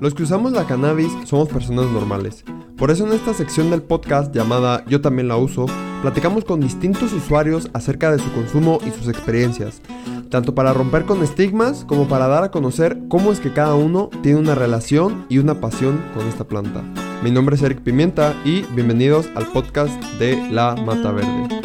Los que usamos la cannabis somos personas normales. Por eso en esta sección del podcast llamada Yo también la uso, platicamos con distintos usuarios acerca de su consumo y sus experiencias, tanto para romper con estigmas como para dar a conocer cómo es que cada uno tiene una relación y una pasión con esta planta. Mi nombre es Eric Pimienta y bienvenidos al podcast de La Mata Verde.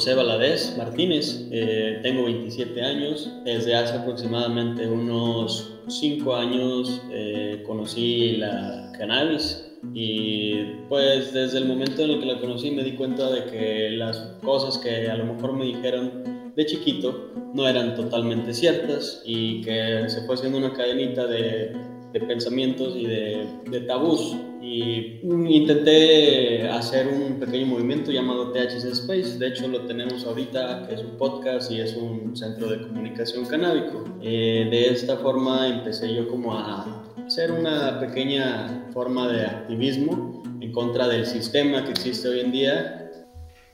José Valadez Martínez, eh, tengo 27 años, desde hace aproximadamente unos 5 años eh, conocí la cannabis y pues desde el momento en el que la conocí me di cuenta de que las cosas que a lo mejor me dijeron de chiquito no eran totalmente ciertas y que se fue haciendo una cadenita de, de pensamientos y de, de tabús y intenté hacer un pequeño movimiento llamado THC Space. De hecho, lo tenemos ahorita, que es un podcast y es un centro de comunicación canábico. Eh, de esta forma empecé yo como a hacer una pequeña forma de activismo en contra del sistema que existe hoy en día.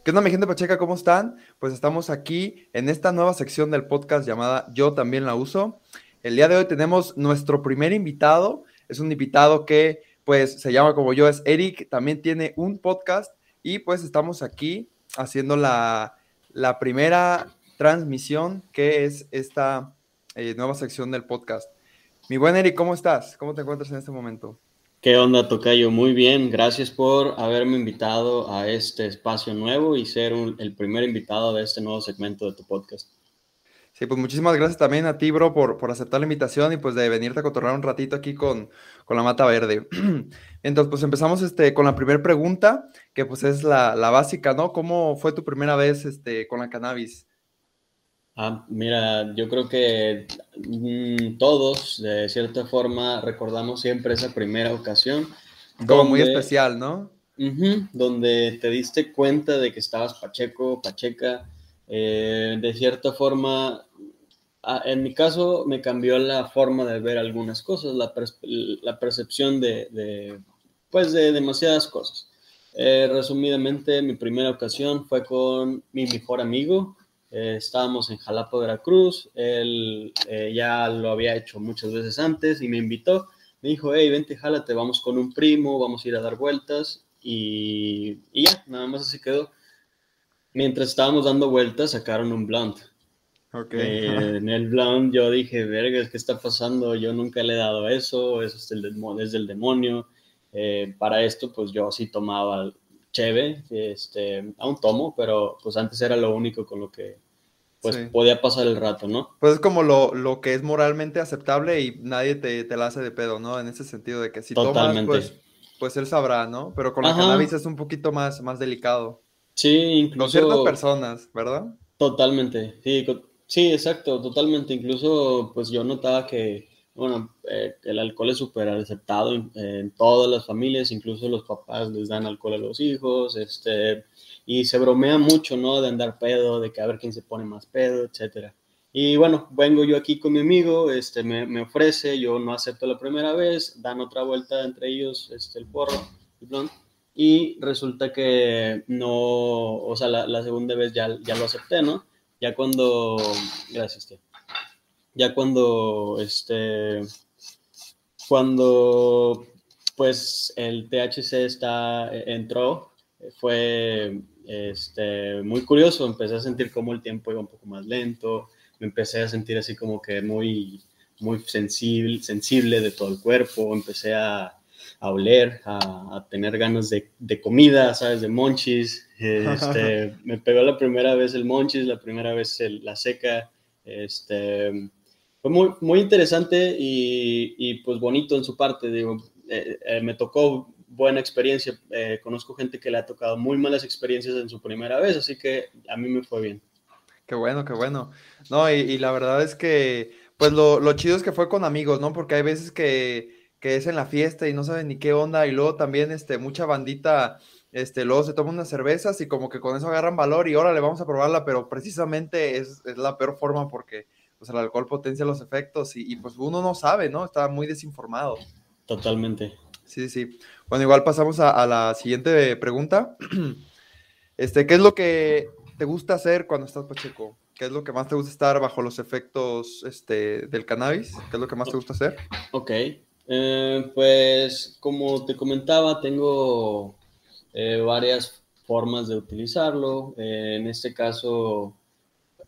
¿Qué onda, mi gente Pacheca? ¿Cómo están? Pues estamos aquí en esta nueva sección del podcast llamada Yo también la uso. El día de hoy tenemos nuestro primer invitado. Es un invitado que pues se llama como yo, es Eric, también tiene un podcast y pues estamos aquí haciendo la, primera transmisión que es esta eh, nueva sección del podcast. Mi buen Eric, ¿cómo estás? ¿Cómo te encuentras en este momento? ¿Qué onda, Tocayo? Muy bien, gracias por haberme invitado a este espacio nuevo y ser el primer invitado de este nuevo segmento de tu podcast. Sí, pues muchísimas gracias también a ti, bro, por, por aceptar la invitación y pues de venirte a cotorrar un ratito aquí con, con la Mata Verde. Entonces, pues empezamos este, con la primera pregunta, que pues es la, la, básica, ¿no? ¿Cómo fue tu primera vez este, con la cannabis? Ah, mira, yo creo que mm, todos, de cierta forma, recordamos siempre esa primera ocasión. Como muy especial, ¿no? donde te diste cuenta de que estabas pacheco, pacheca, eh, de cierta forma en mi caso me cambió la forma de ver algunas cosas, la, la percepción de, pues de demasiadas cosas. Eh, resumidamente, mi primera ocasión fue con mi mejor amigo. Eh, estábamos en Jalapa, Veracruz. Él eh, ya lo había hecho muchas veces antes y me invitó. Me dijo, hey, vente, jálate, vamos con un primo, vamos a ir a dar vueltas. Y, y ya, nada más así quedó. Mientras estábamos dando vueltas, sacaron un blunt Okay. Eh, en el blunt yo dije, verga, ¿qué está pasando? Yo nunca le he dado eso, eso es, el es del demonio. Eh, para esto, pues yo sí tomaba cheve, este, aún tomo, pero pues antes era lo único con lo que pues podía pasar el rato, ¿no? Pues es como lo, lo que es moralmente aceptable y nadie te, te, la hace de pedo, ¿no? En ese sentido de que si Totalmente. tomas, pues, pues él sabrá, ¿no? Pero con la cannabis es un poquito más, más delicado. Sí, incluso... Con ciertas personas, ¿verdad? Totalmente, sí, Sí, exacto, totalmente. Incluso, pues yo notaba que, bueno, eh, el alcohol es súper aceptado en, todas las familias, incluso los papás les dan alcohol a los hijos, este, y se bromea mucho, ¿no? De andar pedo, de que a ver quién se pone más pedo, etcétera. Y bueno, vengo yo aquí con mi amigo, este, me, me ofrece, yo no acepto la primera vez, dan otra vuelta entre ellos, este, el porro, y resulta que no, o sea, la, la segunda vez ya, ya lo acepté, ¿no? Ya cuando, gracias, tío. Ya cuando, este, cuando, pues, el THC está, entró, fue, este, muy curioso. Empecé a sentir como el tiempo iba un poco más lento. Me empecé a sentir así como que muy, muy sensible, sensible de todo el cuerpo. Empecé a, a oler, a, tener ganas de, de, comida, ¿sabes? De monchis. Este, me pegó la primera vez el monchis, la primera vez la seca. Este, fue muy, muy interesante y, y pues bonito en su parte. Digo, eh, eh, me tocó buena experiencia. Eh, conozco gente que le ha tocado muy malas experiencias en su primera vez, así que a mí me fue bien. Qué bueno, qué bueno. No, y, y la verdad es que, pues lo, lo chido es que fue con amigos, ¿no? Porque hay veces que que es en la fiesta y no saben ni qué onda, y luego también este, mucha bandita, este, luego se toma unas cervezas y como que con eso agarran valor y ahora le vamos a probarla, pero precisamente es, la peor forma porque pues, el alcohol potencia los efectos y, pues uno no sabe, ¿no? Está muy desinformado. Totalmente. Sí, sí. Bueno, igual pasamos a, a la siguiente pregunta. Este, ¿qué es lo que te gusta hacer cuando estás pacheco? ¿Qué es lo que más te gusta estar bajo los efectos este, del cannabis? ¿Qué es lo que más te gusta hacer? Ok, eh, pues como te comentaba, tengo eh, varias formas de utilizarlo. Eh, en este caso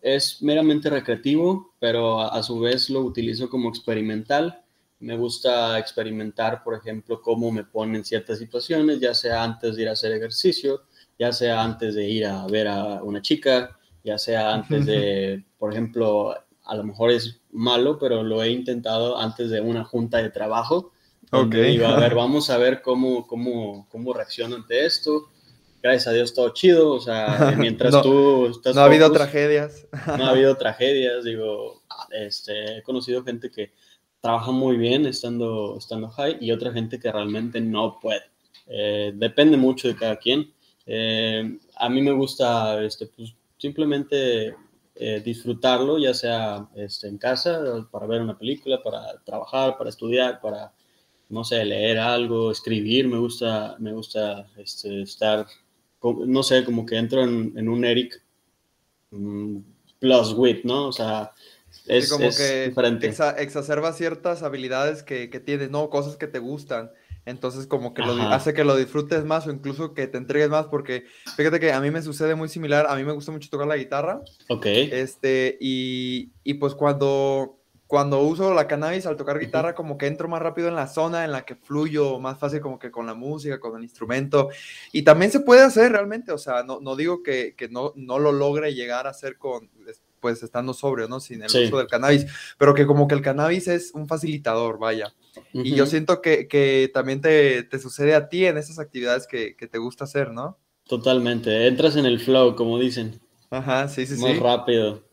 es meramente recreativo, pero a, su vez lo utilizo como experimental. Me gusta experimentar, por ejemplo, cómo me ponen ciertas situaciones, ya sea antes de ir a hacer ejercicio, ya sea antes de ir a ver a una chica, ya sea antes de, por ejemplo, a lo mejor es malo, pero lo he intentado antes de una junta de trabajo. Ok. Digo, a ver, vamos a ver cómo, cómo, cómo reacciono ante esto. Gracias a Dios todo chido, o sea, mientras tú estás... No ha habido tragedias. no ha habido tragedias, digo, este, he conocido gente que trabaja muy bien estando, estando high y otra gente que realmente no puede. Eh, depende mucho de cada quien. Eh, a mí me gusta este, pues, simplemente eh, disfrutarlo, ya sea este, en casa, para ver una película, para trabajar, para estudiar, para, no sé, leer algo, escribir, me gusta, me gusta este, estar, no sé, como que entro en, un Eric mm, plus wit, ¿no? O sea, es, como que diferente. exacerba ciertas habilidades que, que tienes, ¿no? Cosas que te gustan. Entonces como que lo, hace que lo disfrutes más o incluso que te entregues más porque fíjate que a mí me sucede muy similar, a mí me gusta mucho tocar la guitarra. Ok. Este, y, y pues cuando, cuando uso la cannabis al tocar guitarra como que entro más rápido en la zona en la que fluyo más fácil como que con la música, con el instrumento. Y también se puede hacer realmente, o sea, no, no digo que, que no, no lo logre llegar a hacer con pues estando sobrio, ¿no? Sin el uso del cannabis, pero que como que el cannabis es un facilitador, vaya. Y yo siento que, también te, sucede a ti en esas actividades que, te gusta hacer, ¿no? Totalmente, entras en el flow, como dicen. Ajá, sí, sí, sí. Más rápido.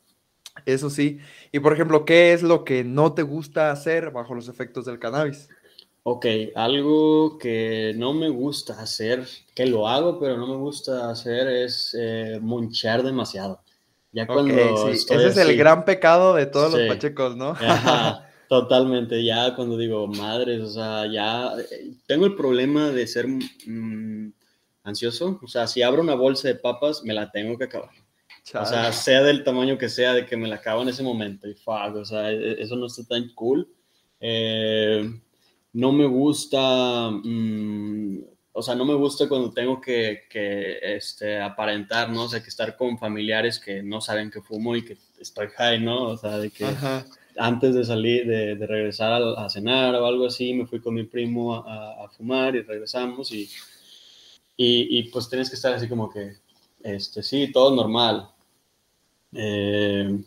Eso sí. Y por ejemplo, ¿qué es lo que no te gusta hacer bajo los efectos del cannabis? Ok, algo que no me gusta hacer, que lo hago, pero no me gusta hacer es eh, monchar demasiado. Ya cuando Ese es el gran pecado de todos los pachecos, ¿no? Totalmente, ya cuando digo madres, o sea, ya eh, tengo el problema de ser mm, ansioso, o sea, si abro una bolsa de papas, me la tengo que acabar. O sea, sea del tamaño que sea, de que me la acabo en ese momento, y fuck, o sea, e, eso no está tan cool. Eh, no me gusta, mm, o sea, no me gusta cuando tengo que, que este, aparentar, ¿no? O sea, que estar con familiares que no saben que fumo y que estoy high, ¿no? O sea, de que antes de salir, de, regresar a, cenar o algo así, me fui con mi primo a, fumar y regresamos y, y, pues tienes que estar así como que, este, sí, todo normal. Eh,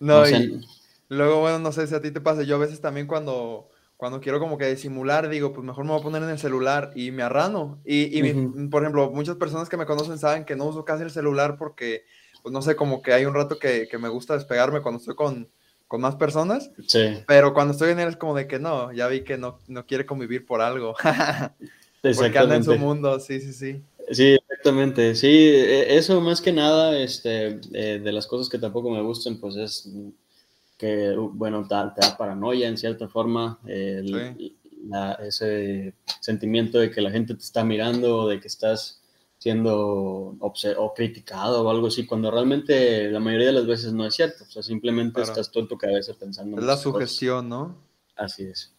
no, y luego, bueno, no sé si a ti te pasa, yo a veces también cuando, cuando quiero como que disimular, digo, pues mejor me voy a poner en el celular y me arrano. Y, y por ejemplo, muchas personas que me conocen saben que no uso casi el celular porque, pues no sé, como que hay un rato que, que me gusta despegarme cuando estoy con, con más personas. Sí. Pero cuando estoy en él es como de que no, ya vi que no, no quiere convivir por algo. Porque anda en su mundo, sí, sí, sí. Sí, exactamente. Sí, e, eso más que nada, este, eh, de las cosas que tampoco me gustan, pues es que, bueno, te, da paranoia en cierta forma, ese sentimiento de que la gente te está mirando, de que estás siendo o criticado o algo así, cuando realmente la mayoría de las veces no es cierto. O sea, simplemente estás tú en tu cabeza pensando. Es la sugestión, ¿no? Así es.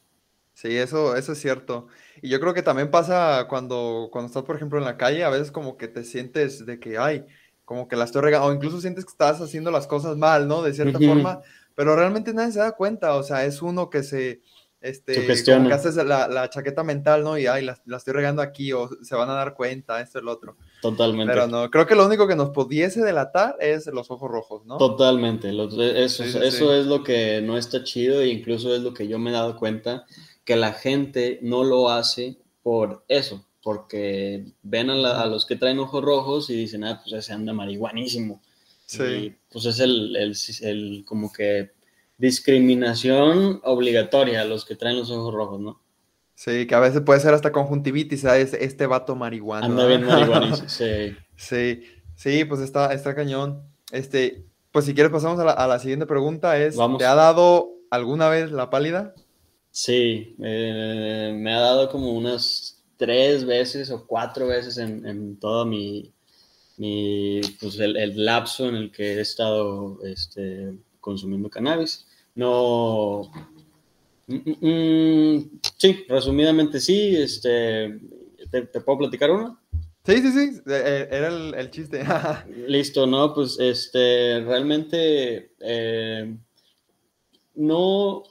Sí, eso, eso es cierto. Y yo creo que también pasa cuando, cuando estás, por ejemplo, en la calle, a veces como que te sientes de que, ay, como que la estoy regando, o incluso sientes que estás haciendo las cosas mal, ¿no? De cierta forma, pero realmente nadie se da cuenta, o sea, es uno que se, este, como que haces la, chaqueta mental, ¿no? Y ay, la, estoy regando aquí, o se van a dar cuenta, esto y lo otro. Totalmente. Pero no, creo que lo único que nos pudiese delatar es los ojos rojos, ¿no? Totalmente. eso, eso es lo que no está chido, e incluso es lo que yo me he dado cuenta, que la gente no lo hace por eso, porque ven a, los que traen ojos rojos y dicen, ah, pues ese anda marihuanísimo. Sí. Y pues es el, el, el como que discriminación obligatoria a los que traen los ojos rojos, ¿no? Sí, que a veces puede ser hasta conjuntivitis, ¿sabes? Este vato marihuana. Anda bien marihuana, sí. Sí, sí, pues está, está cañón. Este, pues si quieres pasamos a la, siguiente pregunta, es, ¿te ha dado alguna vez la pálida? Sí, eh, me ha dado como unas tres veces o cuatro veces en, en toda mi, mi pues el, lapso en el que he estado este, consumiendo cannabis. No, mm, mm, mm, sí, resumidamente sí, este, ¿te, puedo platicar uno? Sí, sí, sí, e, e, era el, chiste. Listo, no, pues este, realmente eh, no,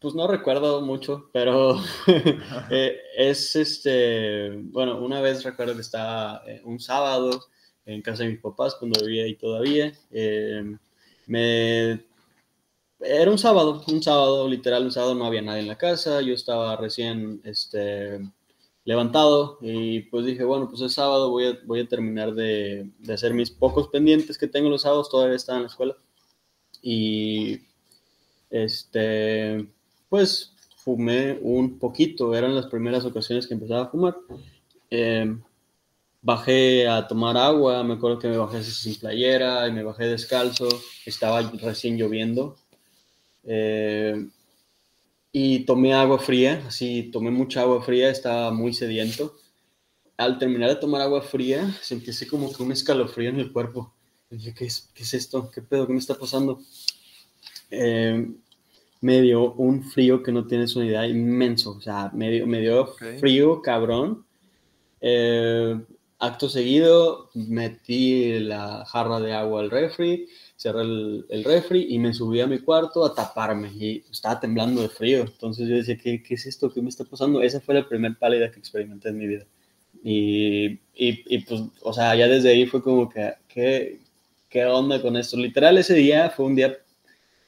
pues no recuerdo mucho, pero eh, es este, bueno, una vez recuerdo que estaba eh, un sábado en casa de mis papás cuando vivía ahí todavía. me era un sábado, un sábado, literal, un sábado no había nadie en la casa, yo estaba recién este, levantado y pues dije, bueno, pues es sábado, voy a, voy a terminar de, de, hacer mis pocos pendientes que tengo los sábados, todavía estaba en la escuela. Y este, pues fumé un poquito, eran las primeras ocasiones que empezaba a fumar. Em, bajé a tomar agua, me acuerdo que me bajé sin playera y me bajé descalzo, estaba recién lloviendo eh, y tomé agua fría, así tomé mucha agua fría, estaba muy sediento. Al terminar de tomar agua fría, sentí así como que un escalofrío en el cuerpo. dije, ¿qué es, ¿qué es esto? ¿Qué pedo? ¿Qué me está pasando? Eh, me dio un frío que no tienes una idea inmenso. O sea, me dio, me dio frío, cabrón. Eh, acto seguido, metí la jarra de agua al refri cerré el, el, refri y me subí a mi cuarto a taparme y estaba temblando de frío. Entonces yo decía, ¿qué, qué es esto? ¿Qué me está pasando? Esa fue la primera pálida que experimenté en mi vida. Y, y, y, pues, o sea, ya desde ahí fue como que, ¿qué, ¿qué onda con esto? Literal, ese día fue un día,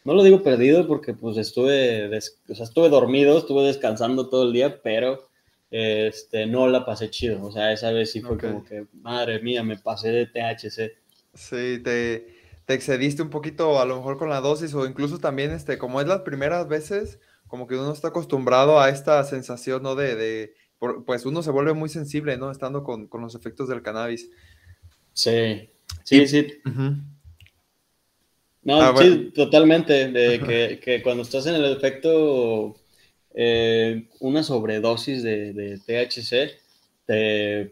no lo digo perdido porque pues estuve, o sea, estuve dormido, estuve descansando todo el día, pero este, no la pasé chido. O sea, esa vez sí fue como que, madre mía, me pasé de THC. Sí, te te excediste un poquito a lo mejor con la dosis o incluso también, este, como es las primeras veces, como que uno está acostumbrado a esta sensación, ¿no? De, de pues uno se vuelve muy sensible, ¿no? Estando con, con los efectos del cannabis. Sí, sí, sí. No, ah, sí, totalmente, de que, que, cuando estás en el efecto, eh, una sobredosis de, de THC,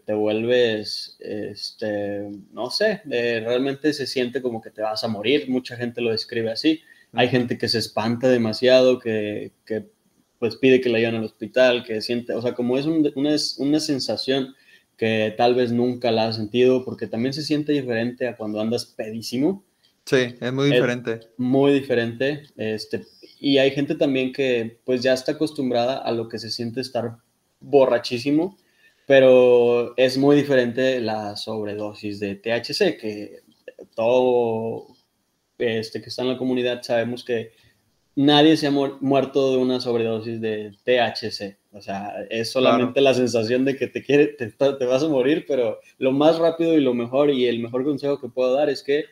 te, vuelves, este, no sé, eh, realmente se siente como que te vas a morir, mucha gente lo describe así, hay gente que se espanta demasiado, que, que pues pide que la lleven al hospital, que siente, o sea, como es una, una sensación que tal vez nunca la has sentido, porque también se siente diferente a cuando andas pedísimo. Sí, es muy diferente. muy diferente. Este, y hay gente también que pues ya está acostumbrada a lo que se siente estar borrachísimo pero es muy diferente la sobredosis de THC, que todo este que está en la comunidad sabemos que nadie se ha muerto de una sobredosis de THC. O sea, es solamente la sensación de que te, quiere, te, te, vas a morir, pero lo más rápido y lo mejor y el mejor consejo que puedo dar es que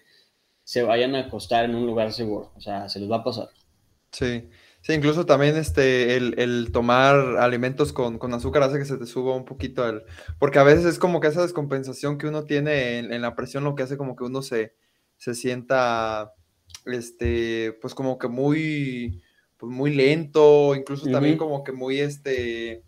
se vayan a acostar en un lugar seguro. O sea, se les va a pasar. Sí. Sí, incluso también este, el, tomar alimentos con, azúcar hace que se te suba un poquito el... Porque a veces es como que esa descompensación que uno tiene en, la presión lo que hace como que uno se, se sienta, este, pues como que muy, pues muy lento, incluso también como que muy, este,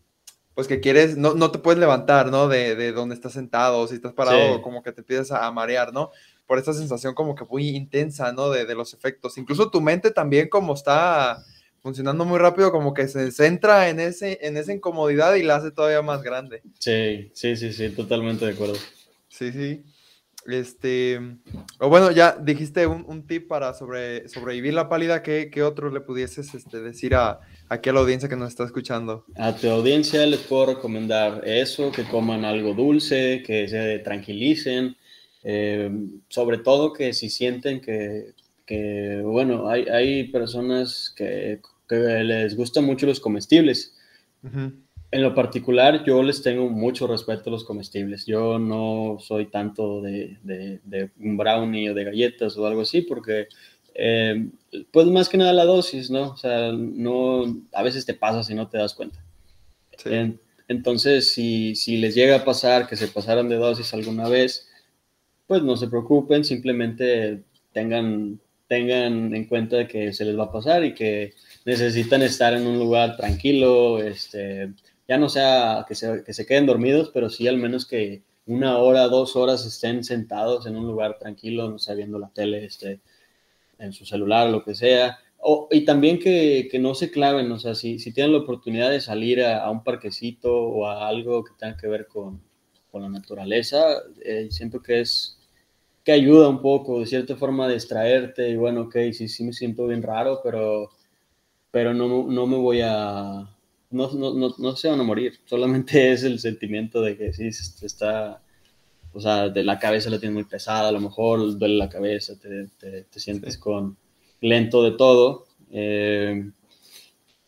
pues que quieres, no, no te puedes levantar, ¿no? De, de donde estás sentado, si estás parado, como que te empiezas a marear, ¿no? Por esa sensación como que muy intensa, ¿no? De, de los efectos. Incluso tu mente también como está funcionando muy rápido, como que se centra en, ese, en esa incomodidad y la hace todavía más grande. Sí, sí, sí, sí, totalmente de acuerdo. Sí, sí. Este, o bueno, ya dijiste un, tip para sobre, sobrevivir la pálida, ¿qué, qué otro le pudieses este, decir a, aquí a la audiencia que nos está escuchando? A tu audiencia les puedo recomendar eso, que coman algo dulce, que se tranquilicen, eh, sobre todo que si sienten que, que bueno, hay, hay personas que que les gustan mucho los comestibles. En lo particular, yo les tengo mucho respeto a los comestibles. Yo no soy tanto de, de, un brownie o de galletas o algo así, porque, eh, pues más que nada la dosis, ¿no? O sea, no, a veces te pasas y no te das cuenta. entonces, si, si les llega a pasar que se pasaran de dosis alguna vez, pues no se preocupen, simplemente tengan, tengan en cuenta que se les va a pasar y que necesitan estar en un lugar tranquilo, este, ya no sea que se, que se queden dormidos, pero sí al menos que una hora, dos horas estén sentados en un lugar tranquilo, no sé, viendo la tele, este, en su celular, lo que sea. O, y también que, que, no se claven, o sea, si, si tienen la oportunidad de salir a, a, un parquecito o a algo que tenga que ver con, con la naturaleza, eh, siento que es que ayuda un poco, de cierta forma, a distraerte y bueno, ok, sí, sí me siento bien raro, pero, pero no, no me voy a, no, no, no, no, se van a morir, solamente es el sentimiento de que sí, está, o sea, de la cabeza la tienes muy pesada, a lo mejor duele la cabeza, te, te, sientes con lento de todo. Eh,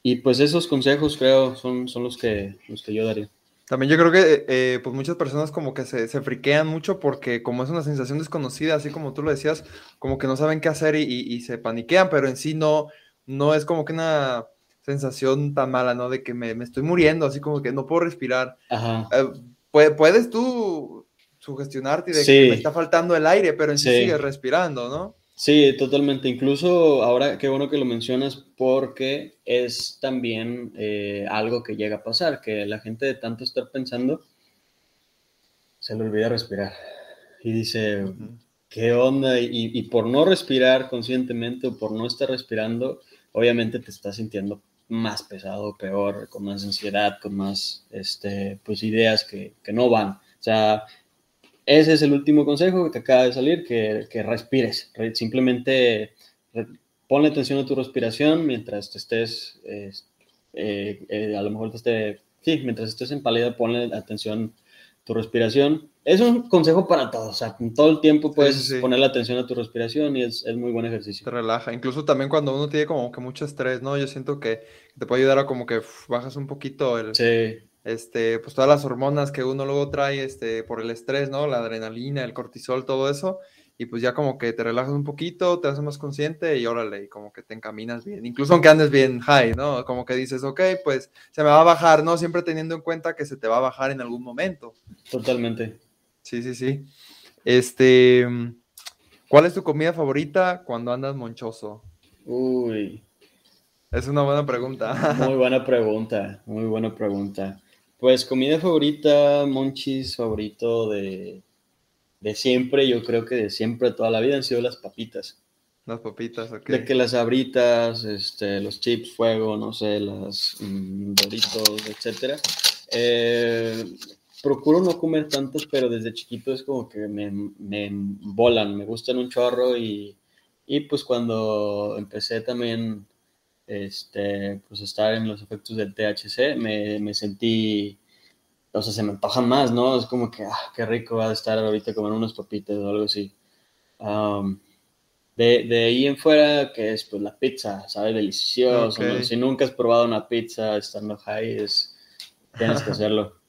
y pues esos consejos creo son, son los, que, los que yo daría. También yo creo que eh, pues muchas personas como que se, se, friquean mucho porque como es una sensación desconocida, así como tú lo decías, como que no saben qué hacer y, y, se paniquean, pero en sí no, no es como que una sensación tan mala, ¿no? De que me, me estoy muriendo, así como que no puedo respirar. Ajá. Eh, puedes tú sugestionarte de que me está faltando el aire, pero en sí, sí sigues respirando, ¿no? Sí, totalmente. Incluso ahora, qué bueno que lo mencionas porque es también eh, algo que llega a pasar, que la gente de tanto estar pensando se le olvida respirar y dice, ¿qué onda? Y, por no respirar conscientemente o por no estar respirando, obviamente te estás sintiendo más pesado, peor, con más ansiedad, con más este, pues, ideas que, que no van. O sea, ese es el último consejo que acaba de salir, que, que respires. Simplemente ponle atención a tu respiración mientras te estés, eh, eh, a lo mejor te esté, sí, mientras estés en pálida, ponle atención a tu respiración. Es un consejo para todos, o sea, todo el tiempo puedes ponerle atención a tu respiración y es, es, muy buen ejercicio. Te relaja, incluso también cuando uno tiene como que mucho estrés, ¿no? Yo siento que te puede ayudar a como que bajas un poquito el, sí este, pues todas las hormonas que uno luego trae este, por el estrés, ¿no? La adrenalina, el cortisol, todo eso, y pues ya como que te relajas un poquito, te haces más consciente y órale, y como que te encaminas bien, incluso aunque andes bien high, ¿no? Como que dices, ok, pues se me va a bajar, ¿no? Siempre teniendo en cuenta que se te va a bajar en algún momento. Totalmente. Sí, sí, sí. Este, ¿cuál es tu comida favorita cuando andas monchoso? Uy. Es una buena pregunta. Muy buena pregunta, muy buena pregunta. Pues comida favorita, monchis favorito de, de siempre, yo creo que de siempre, toda la vida han sido las papitas. Las papitas, ok. De que las abritas, este, los chips, fuego, no sé, las mm, doritos, etcétera. Eh, procuro no comer tantos, pero desde chiquito es como que me, me volan, me gustan un chorro y, y pues cuando empecé también este, pues estar en los efectos del THC, me, me, sentí, o sea, se me antojan más, ¿no? Es como que, ah, qué rico va a estar ahorita comer unos papitas o algo así. de, de, ahí en fuera, que es pues la pizza, sabe delicioso. Si nunca has probado una pizza estando high, es, tienes que hacerlo.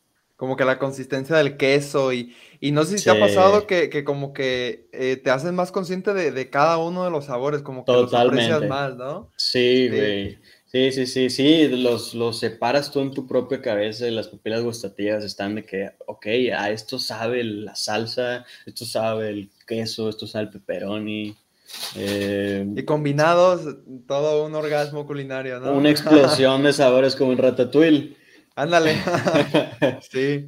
Como que la consistencia del queso y, y no sé si te ha pasado que, que como que eh, te haces más consciente de, de, cada uno de los sabores, como que Totalmente. los aprecias más, ¿no? Sí, güey. Sí. sí, sí, sí, los, los separas tú en tu propia cabeza y las pupilas gustativas están de que, ok, a esto sabe la salsa, esto sabe el queso, esto sabe el pepperoni. Eh, y combinados, todo un orgasmo culinario, ¿no? Una explosión de sabores como en Ratatouille. Ándale. sí.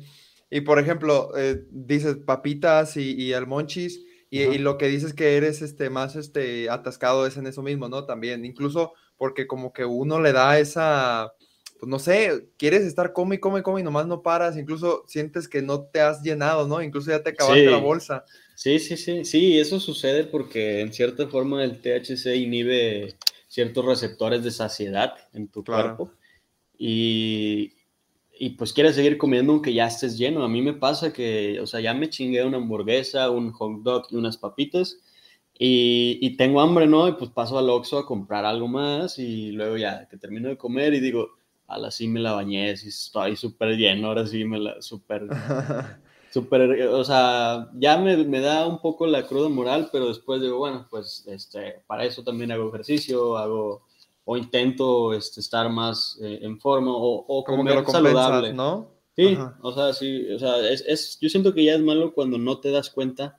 Y por ejemplo, eh, dices papitas y, y almonchis, y, lo que dices que eres este, más este, atascado es en eso mismo, ¿no? También, incluso porque como que uno le da esa, pues no sé, quieres estar come y come y come y nomás no paras, incluso sientes que no te has llenado, ¿no? Incluso ya te acabaste la bolsa. Sí, sí, sí, sí, eso sucede porque en cierta forma el THC inhibe ciertos receptores de saciedad en tu cuerpo. Y, y pues quieres seguir comiendo aunque ya estés lleno. A mí me pasa que, o sea, ya me chingué una hamburguesa, un hot dog y unas papitas y, y tengo hambre, ¿no? Y pues paso al Oxxo a comprar algo más y luego ya que termino de comer y digo, a la sí me la bañé, sí estoy súper lleno, ahora sí me la súper, súper, o sea, ya me, me, da un poco la cruda moral, pero después digo, bueno, pues este, para eso también hago ejercicio, hago o intento este, estar más eh, en forma o, o comer saludable. ¿no? Sí, o sea, sí, o sea, es, es, yo siento que ya es malo cuando no te das cuenta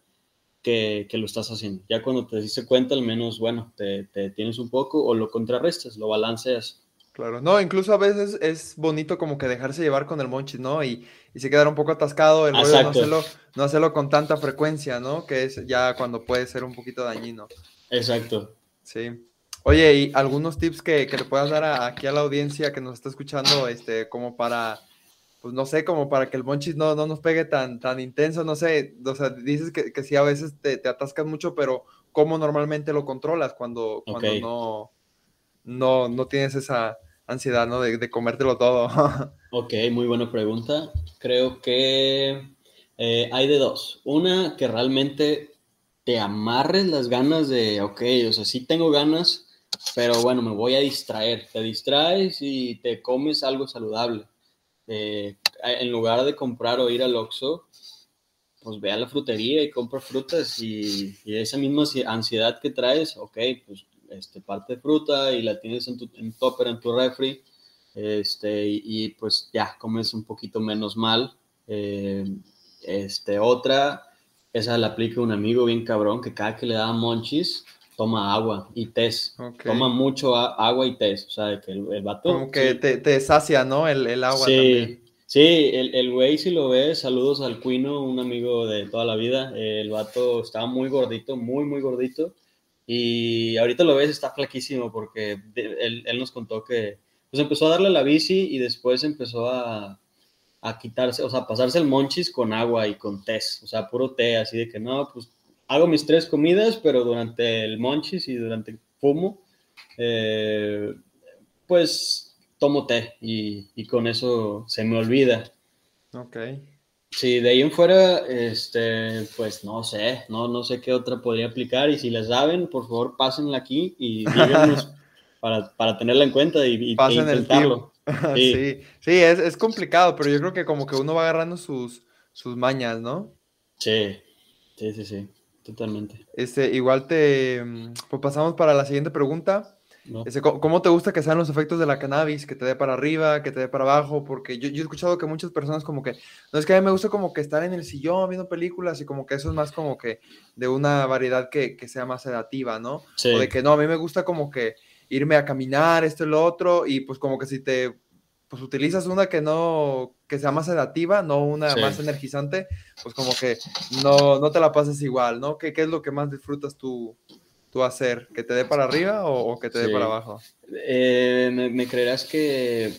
que, que, lo estás haciendo. Ya cuando te diste cuenta, al menos, bueno, te, te tienes un poco o lo contrarrestas, lo balanceas. Claro, no, incluso a veces es bonito como que dejarse llevar con el monchis, ¿no? Y, y se quedar un poco atascado, el rollo no hacerlo, no hacerlo con tanta frecuencia, ¿no? Que es ya cuando puede ser un poquito dañino. Exacto. Sí. Oye, ¿y algunos tips que, que le puedas dar aquí a la audiencia que nos está escuchando, este, como para, pues no sé, como para que el monchis no, no nos pegue tan, tan intenso, no sé, o sea, dices que, que sí a veces te, te atascas mucho, pero ¿cómo normalmente lo controlas cuando, cuando no, no, no tienes esa ansiedad, ¿no? De, de comértelo todo. ok, muy buena pregunta. Creo que eh, hay de dos. Una, que realmente te amarres las ganas de, ok, o sea, sí tengo ganas, pero bueno, me voy a distraer. Te distraes y te comes algo saludable. Eh, en lugar de comprar o ir al Oxxo, pues ve a la frutería y compra frutas y, y esa misma ansiedad que traes, ok, pues este, parte fruta y la tienes en tu en topper, en tu refri, este, y, pues ya comes un poquito menos mal. Eh, este, otra, esa la aplica un amigo bien cabrón que cada que le da monchis, toma agua y test. Toma mucho agua y test. O sea, que el, vato. Como que te, te, sacia, ¿no? El, el agua sí, también. Sí, el, el güey, si lo ves, saludos al Cuino, un amigo de toda la vida. El vato estaba muy gordito, muy, muy gordito. Y ahorita lo ves, está flaquísimo porque él, él, nos contó que pues empezó a darle la bici y después empezó a, a quitarse, o sea, pasarse el monchis con agua y con té, o sea, puro té, así de que no, pues hago mis tres comidas, pero durante el monchis y durante el fumo, eh, pues tomo té y, y, con eso se me olvida. Ok. Sí, de ahí en fuera, este, pues no sé, no, no sé qué otra podría aplicar y si la saben, por favor pásenla aquí y díganos para, para, tenerla en cuenta y, y Pasen e intentarlo. El sí, sí, sí es, es, complicado, pero yo creo que como que uno va agarrando sus, sus mañas, ¿no? Sí, sí, sí, sí, totalmente. Este, igual te, mm, pues pasamos para la siguiente pregunta. No. Ese, ¿Cómo te gusta que sean los efectos de la cannabis? Que te dé para arriba, que te dé para abajo, porque yo, yo, he escuchado que muchas personas como que, no es que a mí me gusta como que estar en el sillón viendo películas y como que eso es más como que de una variedad que, que sea más sedativa, ¿no? Sí. O de que no, a mí me gusta como que irme a caminar, esto y lo otro, y pues como que si te, pues utilizas una que no, que sea más sedativa, no una sí. más energizante, pues como que no, no te la pases igual, ¿no? ¿Qué, qué es lo que más disfrutas tú? tú hacer? ¿Que te dé para arriba o, o que te sí. dé para abajo? Eh, me, me, creerás que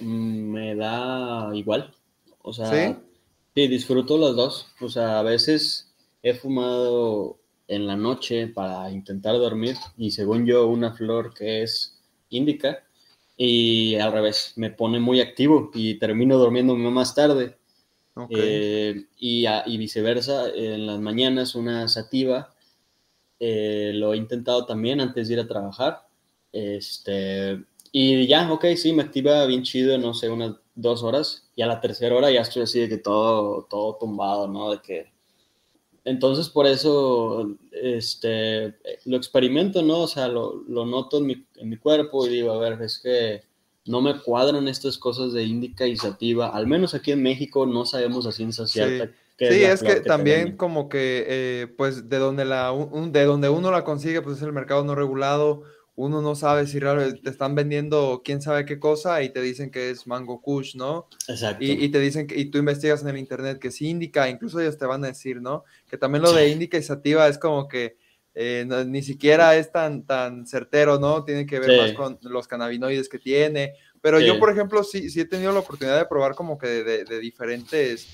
me da igual. O sea, ¿Sí? ¿Sí? disfruto las dos. O sea, a veces he fumado en la noche para intentar dormir y según yo una flor que es índica y al revés, me pone muy activo y termino durmiendo más tarde. Okay. Eh, y, y, viceversa, en las mañanas una sativa eh, lo he intentado también antes de ir a trabajar. Este, y ya, ok, sí, me activa bien chido, no sé, unas dos horas. Y a la tercera hora ya estoy así de que todo, todo tumbado, ¿no? De que... Entonces, por eso, este, lo experimento, ¿no? O sea, lo, lo noto en mi, en mi, cuerpo y digo, a ver, es que no me cuadran estas cosas de índica y sativa. Al menos aquí en México no sabemos a ciencia cierta. Sí. Sí, es, es que, que también como que, eh, pues, de donde, la, un, de donde uno la consigue, pues es el mercado no regulado, uno no sabe si realmente te están vendiendo quién sabe qué cosa y te dicen que es Mango Kush, ¿no? Exacto. Y, y, te dicen que, y tú investigas en el internet que sí indica, incluso ellos te van a decir, ¿no? Que también lo de indica y sativa es como que eh, no, ni siquiera es tan, tan certero, ¿no? Tiene que ver sí. más con los cannabinoides que tiene. Pero sí. yo, por ejemplo, sí, sí he tenido la oportunidad de probar como que de, de, de diferentes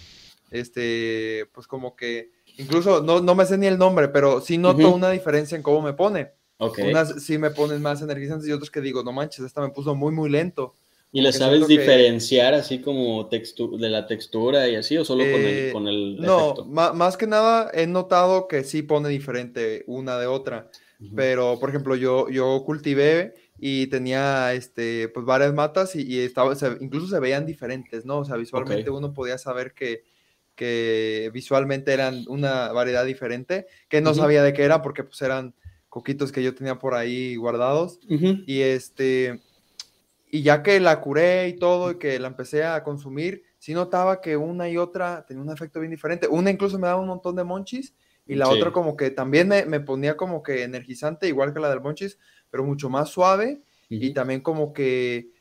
este, pues como que, incluso no, no me sé ni el nombre, pero sí noto uh -huh. una diferencia en cómo me pone. Okay. Unas sí me ponen más energizantes y otros que digo, no manches, esta me puso muy, muy lento. ¿Y le sabes diferenciar que... así como de la textura y así o solo eh, con el, con el No, más que nada he notado que sí pone diferente una de otra. Uh -huh. Pero, por ejemplo, yo, yo cultivé y tenía este, pues varias matas y, y estaba, se, incluso se veían diferentes, ¿no? O sea, visualmente okay. uno podía saber que, que visualmente eran una variedad diferente, que no uh -huh. sabía de qué era porque pues eran coquitos que yo tenía por ahí guardados. Uh -huh. Y este, y ya que la curé y todo, y que la empecé a consumir, sí notaba que una y otra tenía un efecto bien diferente. Una incluso me daba un montón de monchis, y la sí. otra como que también me, me, ponía como que energizante, igual que la del monchis, pero mucho más suave. y también como que,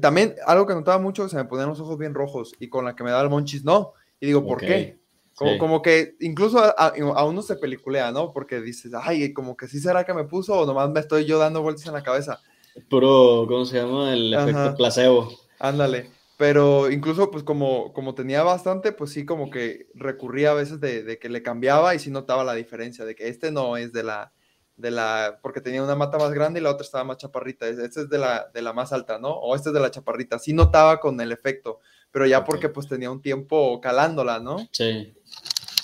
también algo que notaba mucho, se me ponían los ojos bien rojos y con la que me daba el monchis no. Y digo, ¿por qué? Como, como, que incluso a, uno se peliculea, ¿no? Porque dices, ay, como que sí será que me puso o nomás me estoy yo dando vueltas en la cabeza. Puro, ¿cómo se llama? El efecto placebo. Ándale. Pero incluso, pues como, como tenía bastante, pues sí, como que recurría a veces de, de, que le cambiaba y sí notaba la diferencia, de que este no es de la, de la, porque tenía una mata más grande y la otra estaba más chaparrita. Este es de la, de la más alta, ¿no? O este es de la chaparrita. Sí notaba con el efecto, pero ya porque pues tenía un tiempo calándola, ¿no? Sí.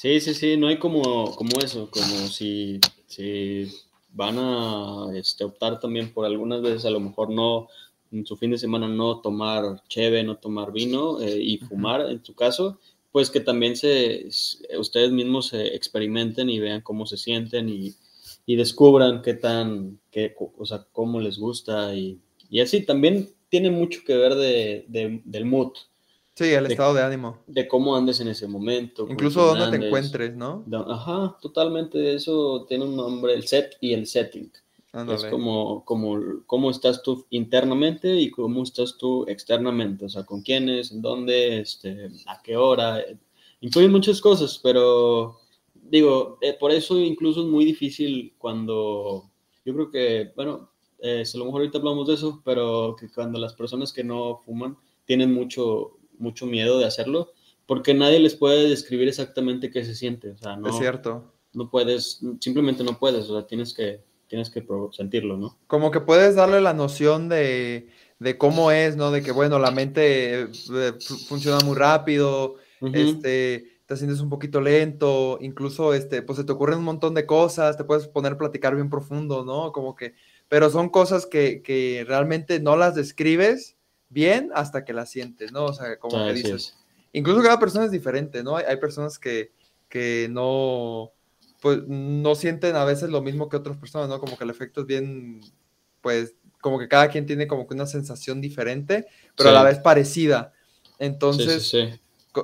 Sí, sí, sí, no hay como, como eso, como si, si van a este, optar también por algunas veces a lo mejor no en su fin de semana no tomar cheve, no tomar vino eh, y fumar, en su caso, pues que también se, ustedes mismos se experimenten y vean cómo se sienten y, y descubran qué tan, qué, o sea, cómo les gusta y, y así también tiene mucho que ver de, de, del mood. Sí, el estado de ánimo. De cómo andes en ese momento. Incluso dónde te encuentres, ¿no? Ajá, totalmente. Eso tiene un nombre, el set y el setting. Es como, como cómo estás tú internamente y cómo estás tú externamente, o sea, con quiénes, en dónde, este, a qué hora. Incluyen muchas cosas, pero digo, eh, por eso incluso es muy difícil cuando, yo creo que, bueno, eh, a lo mejor ahorita hablamos de eso, pero que cuando las personas que no fuman tienen mucho, mucho miedo de hacerlo, porque nadie les puede describir exactamente qué se siente, o sea, no. Es cierto. No puedes, simplemente no puedes, o sea, tienes que tienes que sentirlo, ¿no? Como que puedes darle la noción de, cómo es, ¿no? De que, bueno, la mente eh, funciona muy rápido, este, te sientes un poquito lento, incluso, este, pues se te ocurren un montón de cosas, te puedes poner a platicar bien profundo, ¿no? Como que, pero son cosas que, realmente no las describes bien hasta que las sientes, ¿no? O sea, como que dices. Incluso cada persona es diferente, ¿no? Hay, hay personas que, que no pues no sienten a veces lo mismo que otras personas, ¿no? Como que el efecto es bien, pues, como que cada quien tiene como que una sensación diferente, pero a la vez parecida. Entonces,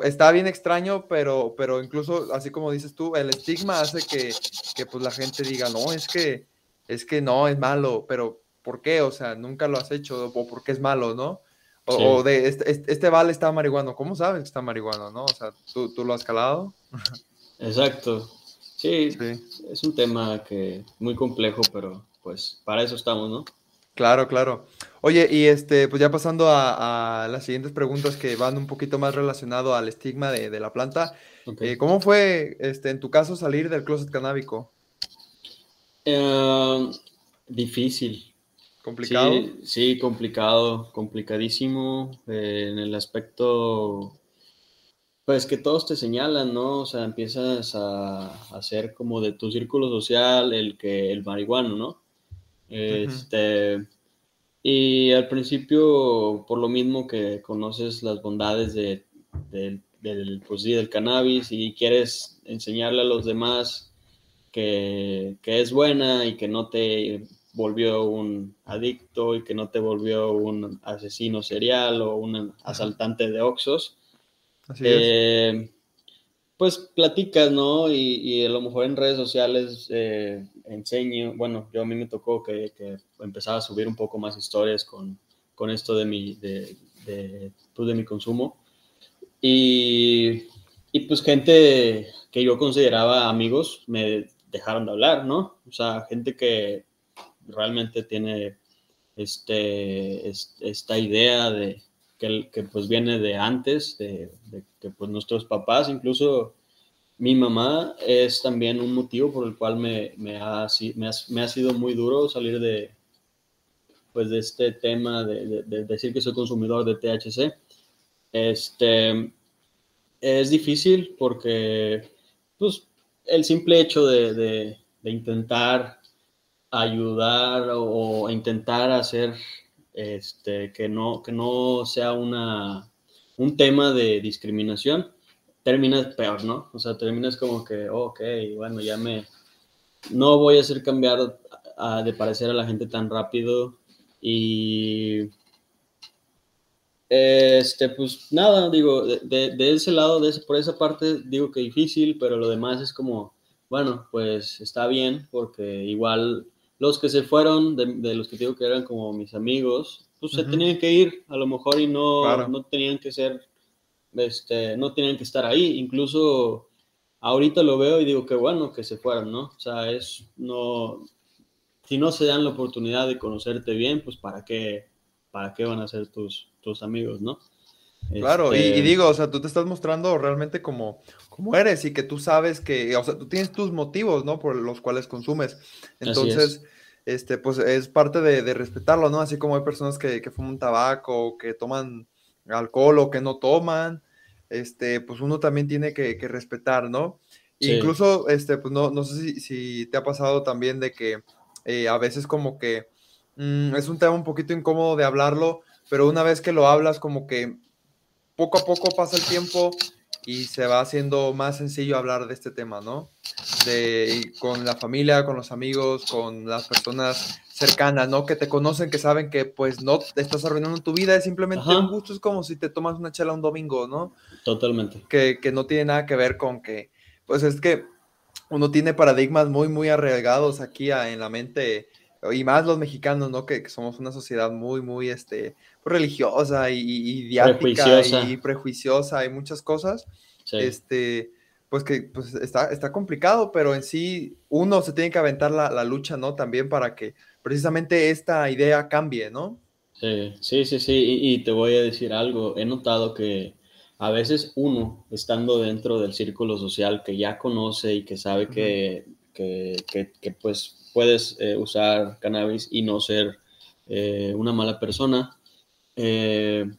está bien extraño, pero, pero incluso, así como dices tú, el estigma hace que, que, pues la gente diga, no, es que, es que no, es malo, pero ¿por qué? O sea, nunca lo has hecho, o ¿por qué es malo, no? O, de, este, este, este, vale está marihuano, ¿cómo sabes que está marihuano, no? O sea, ¿tú, tú lo has calado? Exacto. Sí, es un tema que muy complejo, pero pues para eso estamos, ¿no? Claro, claro. Oye, y este, pues ya pasando a, las siguientes preguntas que van un poquito más relacionado al estigma de, la planta. Eh, ¿Cómo fue, este, en tu caso, salir del closet canábico? Eh, difícil. ¿Complicado? Sí, complicado, complicadísimo eh, en el aspecto pues que todos te señalan, ¿no? O sea, empiezas a hacer como de tu círculo social el que el marihuano, ¿no? Este, y al principio, por lo mismo que conoces las bondades de, del, pues, del cannabis y quieres enseñarle a los demás que, que es buena y que no te volvió un adicto y que no te volvió un asesino serial o un asaltante de oxos, eh, pues platicas, ¿no? Y, a lo mejor en redes sociales eh, enseño, bueno, yo a mí me tocó que, empezaba a subir un poco más historias con, esto de mi, de, de, pues, de mi consumo. Y, y, pues gente que yo consideraba amigos me dejaron de hablar, ¿no? O sea, gente que realmente tiene este, esta idea de, que, pues viene de antes, de, que pues nuestros papás, incluso mi mamá, es también un motivo por el cual me, me, ha, me, ha, sido muy duro salir de, pues de este tema de, decir que soy consumidor de THC. Este, es difícil porque pues, el simple hecho de, intentar ayudar o intentar hacer este, que, no, que no sea una, un tema de discriminación, terminas peor, ¿no? O sea, terminas como que, ok, bueno, ya me, no voy a hacer cambiar de parecer a la gente tan rápido y este, pues nada, digo, de, ese lado, de por esa parte, digo que difícil, pero lo demás es como, bueno, pues está bien, porque igual los que se fueron, de, los que digo que eran como mis amigos, pues se tenían que ir a lo mejor y no, no tenían que ser, este, no tenían que estar ahí. Incluso ahorita lo veo y digo que bueno que se fueran, ¿no? O sea, es, no, si no se dan la oportunidad de conocerte bien, pues para qué, para qué van a ser tus, tus amigos, ¿no? Claro, y, este digo, o sea, tú te estás mostrando realmente como, como eres y que tú sabes que, o sea, tú tienes tus motivos, ¿no? Por los cuales consumes. Entonces, este, pues es parte de, respetarlo, ¿no? Así como hay personas que, que fuman tabaco, que toman alcohol o que no toman, este, pues uno también tiene que, respetar, ¿no? Incluso, este, pues no, no sé si, te ha pasado también de que eh, a veces como que mm, es un tema un poquito incómodo de hablarlo, pero una vez que lo hablas como que poco a poco pasa el tiempo y se va haciendo más sencillo hablar de este tema, ¿no? De, con la familia, con los amigos, con las personas cercanas, ¿no? Que te conocen, que saben que pues no te estás arruinando tu vida, es simplemente un gusto, es como si te tomas una chela un domingo, ¿no? Totalmente. Que, que no tiene nada que ver con que, pues es que uno tiene paradigmas muy, muy arraigados aquí en la mente, y más los mexicanos, ¿no? Que, que somos una sociedad muy, muy, este, religiosa y, y prejuiciosa. y prejuiciosa y muchas cosas. Este, pues que pues está, está complicado, pero en sí uno se tiene que aventar la, lucha, ¿no? También para que precisamente esta idea cambie, ¿no? Sí, sí, sí, sí. Y, te voy a decir algo. He notado que a veces uno, estando dentro del círculo social que ya conoce y que sabe que, que, que, pues puedes eh, usar cannabis y no ser eh, una mala persona, eh,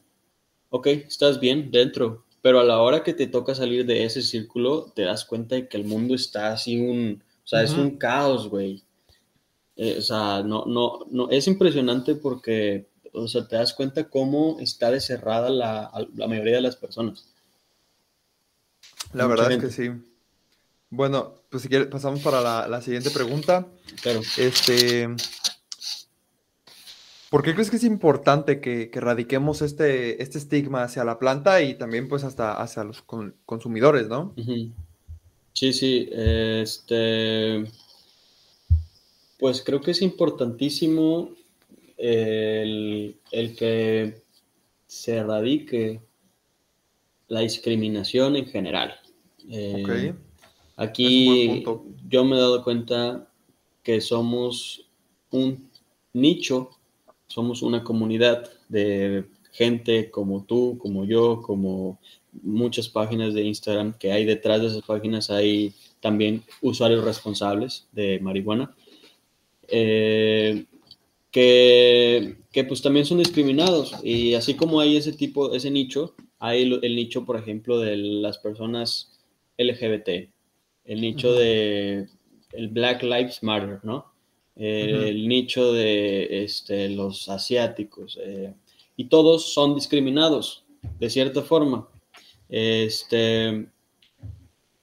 ok, estás bien dentro, pero a la hora que te toca salir de ese círculo, te das cuenta de que el mundo está así un, o sea, es un caos, güey. Eh, o sea, no, no, no, es impresionante porque, o sea, te das cuenta cómo está deserrada la, la mayoría de las personas. La verdad es que sí. Bueno, pues si quieres pasamos para la, la siguiente pregunta. Claro. Este, ¿Por qué crees que es importante que, que radiquemos este, este estigma hacia la planta y también pues hasta hacia los consumidores, ¿no? Sí, sí, este, pues creo que es importantísimo el, que se erradique la discriminación en general. Eh, aquí yo me he dado cuenta que somos un nicho somos una comunidad de gente como tú, como yo, como muchas páginas de Instagram que hay detrás de esas páginas, hay también usuarios responsables de marihuana, eh, que, pues también son discriminados. Y así como hay ese tipo, ese nicho, hay el, nicho, por ejemplo, de las personas LGBT, el nicho de el Black Lives Matter, ¿no? el nicho de este, los asiáticos, eh, y todos son discriminados de cierta forma. Este,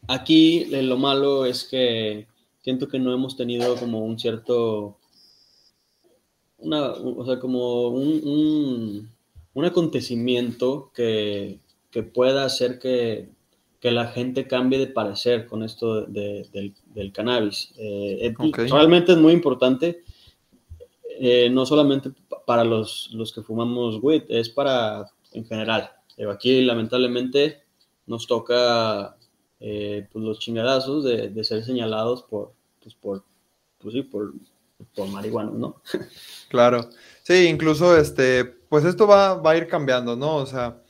aquí eh, lo malo es que siento que no hemos tenido como un cierto, una, o sea, como un, un, acontecimiento que, que pueda hacer que que la gente cambie de parecer con esto del, cannabis. Eh, realmente es muy importante, eh, no solamente para los, los, que fumamos weed, es para en general. aquí lamentablemente nos toca eh, pues, los chingadazos de, ser señalados por, pues, por, pues, sí, por, por marihuana, ¿no? claro. Sí, incluso este, pues esto va, va a ir cambiando, ¿no? O sea,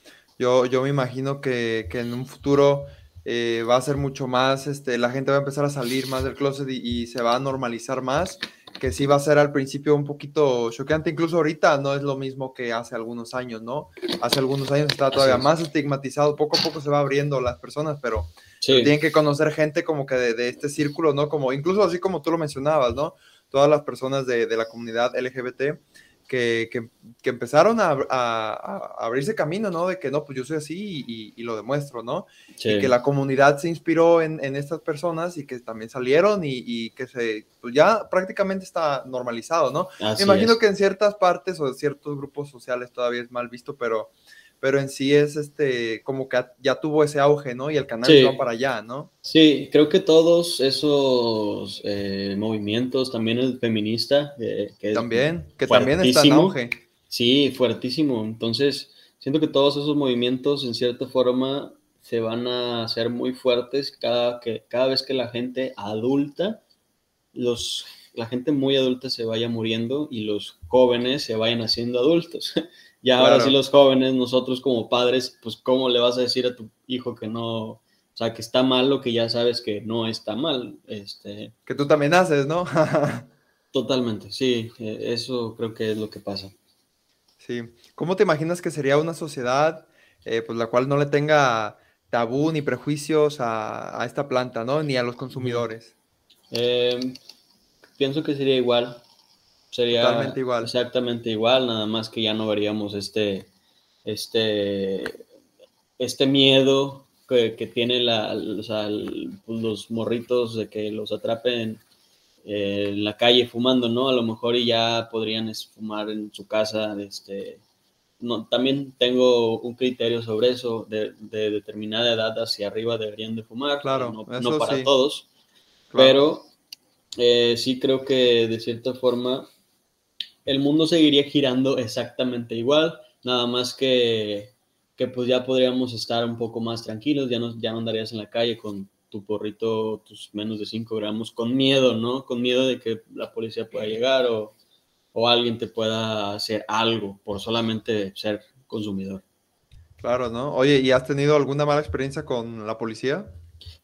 yo, yo me imagino que, en un futuro eh, va a ser mucho más, este, la gente va a empezar a salir más del closet y, se va a normalizar más, que sí va a ser al principio un poquito choqueante, incluso ahorita no es lo mismo que hace algunos años, ¿no? Hace algunos años estaba todavía más estigmatizado, poco a poco se va abriendo las personas, pero, tienen que conocer gente como que de, este círculo, ¿no? Como, incluso así como tú lo mencionabas, ¿no? Todas las personas de, de la comunidad LGBT que, que, empezaron a, a, abrirse camino, ¿no? De que no, pues yo soy así y, y lo demuestro, ¿no? Y que la comunidad se inspiró en, en estas personas y que también salieron y, y, que se, pues ya prácticamente está normalizado, ¿no? Me imagino que en ciertas partes o en ciertos grupos sociales todavía es mal visto, pero pero en sí es este, como que ya tuvo ese auge, ¿no? Y el canal va para allá, ¿no? Sí, creo que todos esos eh, movimientos, también el feminista, eh, que también, que también está en auge. Sí, fuertísimo. Entonces, siento que todos esos movimientos, en cierta forma, se van a hacer muy fuertes cada, que, cada vez que la gente adulta, los, la gente muy adulta se vaya muriendo y los jóvenes se vayan haciendo adultos. ya ahora sí los jóvenes, nosotros como padres, pues cómo le vas a decir a tu hijo que no, o sea, que está mal lo que ya sabes que no está mal. Este... Que tú también haces, ¿no? Totalmente, sí, e, eso creo que es lo que pasa. Sí, ¿cómo te imaginas que sería una sociedad eh, pues la cual no le tenga tabú ni prejuicios a, esta planta, ¿no? Ni a los consumidores. Em, pienso que sería igual. Sería Totalmente igual. Exactamente igual, nada más que ya no veríamos este, este, este miedo que, que tiene la, pues, los morritos de que los atrapen en la calle fumando, ¿no? A lo mejor ya podrían fumar en su casa, este, no, también tengo un criterio sobre eso, de, determinada edad hacia arriba deberían de fumar, claro, no, para todos, pero eh, sí creo que de cierta forma el mundo seguiría girando exactamente igual, nada más que, que pues ya podríamos estar un poco más tranquilos, ya no, ya no andarías en la calle con tu porrito, tus menos de 5 gramos, con miedo, ¿no? Con miedo de que la policía pueda llegar o o alguien te pueda hacer algo por solamente ser consumidor. Claro, ¿no? Oye, ¿y has tenido alguna mala experiencia con la policía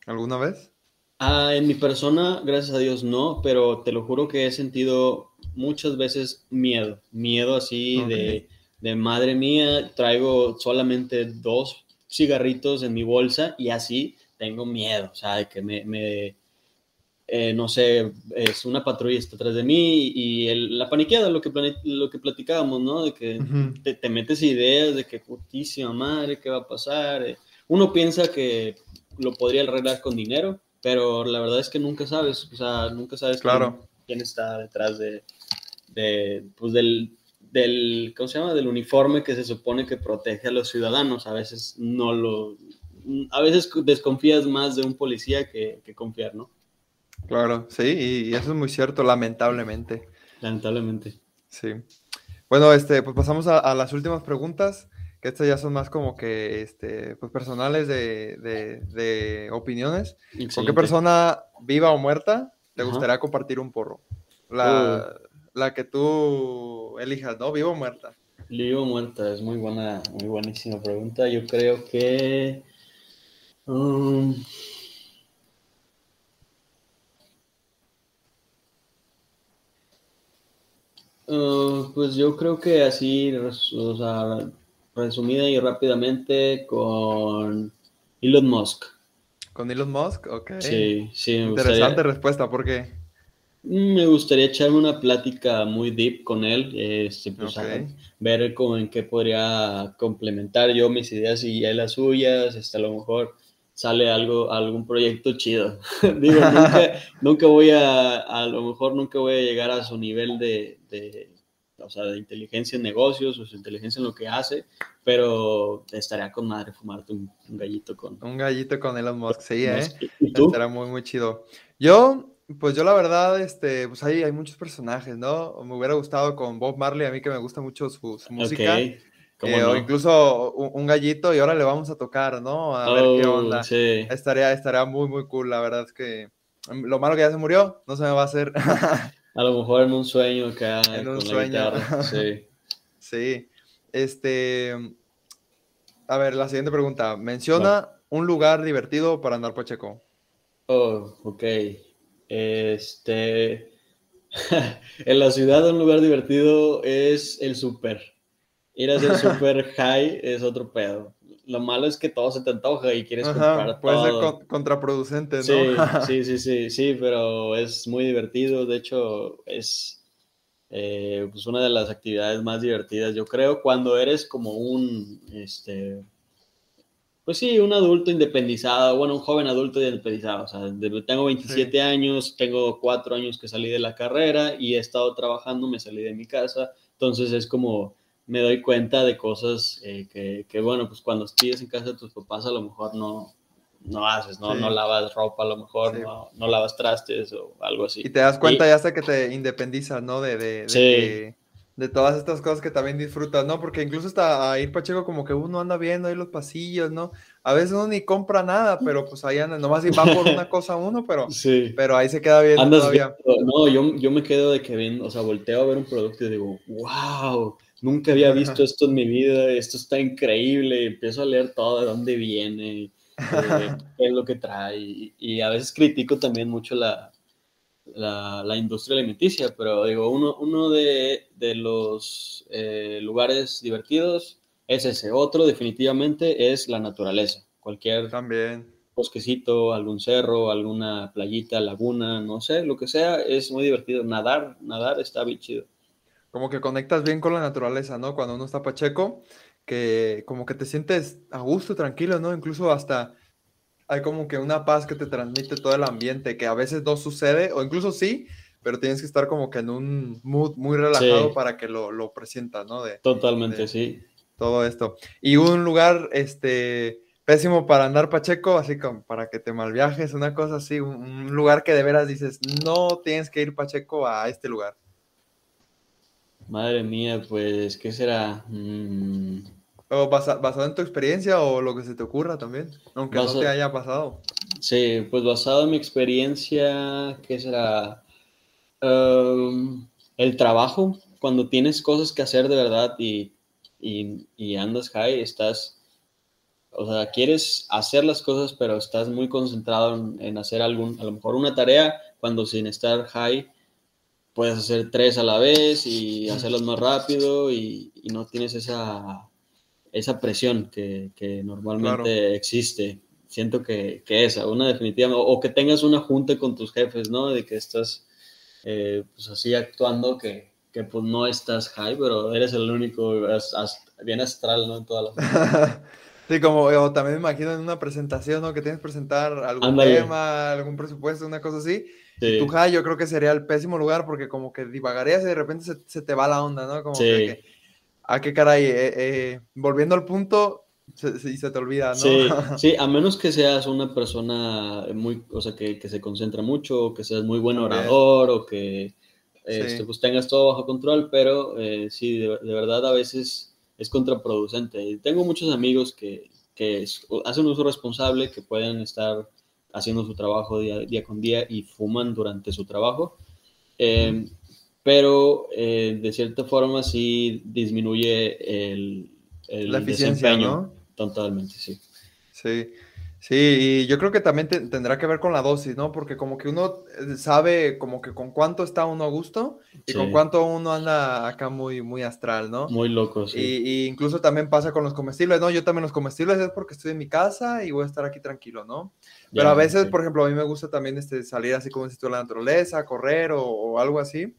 alguna vez? Ah, en mi persona, gracias a Dios, no, pero te lo juro que he sentido muchas veces miedo, miedo así de, de madre mía, traigo solamente dos cigarritos en mi bolsa y así tengo miedo, o sea, de que me, me eh, no sé, es una patrulla está atrás de mí y la paniqueada, lo que, lo que platicábamos, ¿no? De que te, metes ideas de que putísima madre, ¿qué va a pasar? Eh, uno piensa que lo podría arreglar con dinero, pero la verdad es que nunca sabes, o sea, nunca sabes claro. Quién, está detrás de, de pues del, del, ¿cómo se llama? Del uniforme que se supone que protege a los ciudadanos. A veces no lo, a veces desconfías más de un policía que, que confiar, ¿no? Claro, sí, y eso es muy cierto, lamentablemente. Lamentablemente. Sí. Bueno, este, pues pasamos a, las últimas preguntas, que estas ya son más como que este, pues personales de, de, opiniones. ¿Con qué persona, viva o muerta, te gustaría compartir un porro? La, uh. la, que tú elijas, ¿no? ¿Viva o muerta? Viva o muerta, es muy buena, muy buenísima pregunta. Yo creo que... Um, Uh, pues yo creo que así, o sea, resumida y rápidamente con Elon Musk. ¿Con Elon Musk? Ok. Sí, sí. Interesante respuesta, ¿por qué? Mm, me gustaría echarme una plática muy deep con él, este, pues, ver cómo en qué podría complementar yo mis ideas y él las suyas, hasta a lo mejor sale algo, algún proyecto chido. Digo, nunca, voy a, a lo mejor nunca voy a llegar a su nivel de, de, o sea, de inteligencia en negocios o su inteligencia en lo que hace, pero estaría con madre fumarte un, gallito con... Un gallito con Elon Musk, sí, ¿eh? ¿Y tú? Estaría muy, muy chido. Yo, pues yo la verdad, este, pues hay, hay muchos personajes, ¿no? Me hubiera gustado con Bob Marley, a mí que me gusta mucho su, música. Eh, o incluso un, gallito y ahora le vamos a tocar, ¿no? A ver qué oh, onda. Estaría, estaría muy, muy cool. La verdad es que mm, lo malo que ya se murió, no se me va a hacer. a lo mejor en un sueño acá. En un sueño. sí. sí. Este. A ver, la siguiente pregunta. Menciona un lugar divertido para andar Pacheco. Oh, ok. Este. en la ciudad, un lugar divertido es el súper ir a hacer super high es otro pedo. Lo malo es que todo se te antoja y quieres comprar puede todo. Puede ser contraproducente, ¿no? Sí, sí, sí, sí, pero es muy divertido. De hecho, es eh, pues una de las actividades más divertidas, yo creo, cuando eres como un, este, pues sí, un adulto independizado, bueno, un joven adulto independizado. O sea, tengo 27 años, tengo 4 años que salí de la carrera y he estado trabajando, me salí de mi casa. Entonces es como me doy cuenta de cosas eh, que, que, bueno, pues cuando estés en casa de tus papás a lo mejor no, no haces, ¿no? No lavas ropa, a lo mejor no, no, lavas trastes o algo así. Y te das cuenta ya hasta que te independizas, ¿no? De, de, de, de, todas estas cosas que también disfrutas, ¿no? Porque incluso hasta a ir Pacheco como que uno anda viendo ahí los pasillos, ¿no? A veces uno ni compra nada, pero pues ahí anda, nomás va por una cosa uno, pero, sí. pero ahí se queda bien todavía. no, yo, yo me quedo de que bien, o sea, volteo a ver un producto y digo, wow, nunca había visto esto en mi vida, esto está increíble, empiezo a leer todo de dónde viene, eh, qué es lo que trae, y, a veces critico también mucho la, la, la industria alimenticia, pero digo, uno, uno de, de los eh, lugares divertidos es ese, otro definitivamente es la naturaleza, cualquier... También bosquecito, algún cerro, alguna playita, laguna, no sé, lo que sea, es muy divertido. Nadar, nadar está bien chido como que conectas bien con la naturaleza, ¿no? Cuando uno está pacheco, que como que te sientes a gusto, tranquilo, ¿no? Incluso hasta hay como que una paz que te transmite todo el ambiente, que a veces no sucede, o incluso sí, pero tienes que estar como que en un mood muy relajado para que lo, lo presientas, ¿no? De, Totalmente, sí. Todo esto. Y un lugar, este, pésimo para andar pacheco, así como para que te malviajes, una cosa así, un lugar que de veras dices, no tienes que ir pacheco a este lugar. Madre mía, pues, ¿qué será? Mm. O basado en tu experiencia o lo que se te ocurra también, aunque no te haya pasado. Sí, pues basado en mi experiencia, ¿qué será? Um, el trabajo, cuando tienes cosas que hacer de verdad y, y, andas high, estás, o sea, quieres hacer las cosas, pero estás muy concentrado en, en hacer algún, a lo mejor una tarea, cuando sin estar high puedes hacer tres a la vez y hacerlos más rápido y, no tienes esa, esa presión que, normalmente existe. Siento que, que, esa, una definitiva, o, que tengas una junta con tus jefes, ¿no? De que estás eh, pues así actuando que, que, pues no estás high, pero eres el único, bien astral, ¿no? En todas las... Sí, como también me imagino en una presentación, ¿no? Que tienes que presentar algún tema, algún presupuesto, una cosa así. Sí. tu high yo creo que sería el pésimo lugar porque como que divagarías y de repente se, te va la onda, ¿no? Como que, ah, qué caray, eh, eh, volviendo al punto, se, se, te olvida, ¿no? Sí, sí, a menos que seas una persona muy, o sea, que, que se concentra mucho, o que seas muy buen orador, o que este, pues tengas todo bajo control, pero eh, sí, de, de, verdad a veces es contraproducente. Tengo muchos amigos que, que hacen uso responsable, que pueden estar haciendo su trabajo día, con día y fuman durante su trabajo. Eh, pero eh, de cierta forma sí disminuye el, el La desempeño. Totalmente, sí. Sí. Sí, y yo creo que también tendrá que ver con la dosis, ¿no? Porque como que uno eh, sabe como que con cuánto está uno a gusto y con cuánto uno anda acá muy, muy astral, ¿no? Muy loco, sí. Y, incluso también pasa con los comestibles, ¿no? Yo también los comestibles es porque estoy en mi casa y voy a estar aquí tranquilo, ¿no? Pero a veces, por ejemplo, a mí me gusta también este, salir así como si a la naturaleza, correr o, algo así.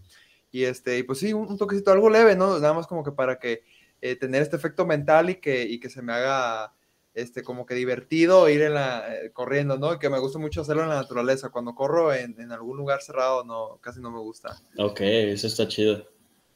Y este, y pues sí, un, toquecito, algo leve, ¿no? Nada más como que para que eh, tener este efecto mental y que, y que se me haga este, como que divertido ir en la, eh, corriendo, ¿no? Y que me gusta mucho hacerlo en la naturaleza. Cuando corro en, algún lugar cerrado, no, casi no me gusta. Ok, eso está chido.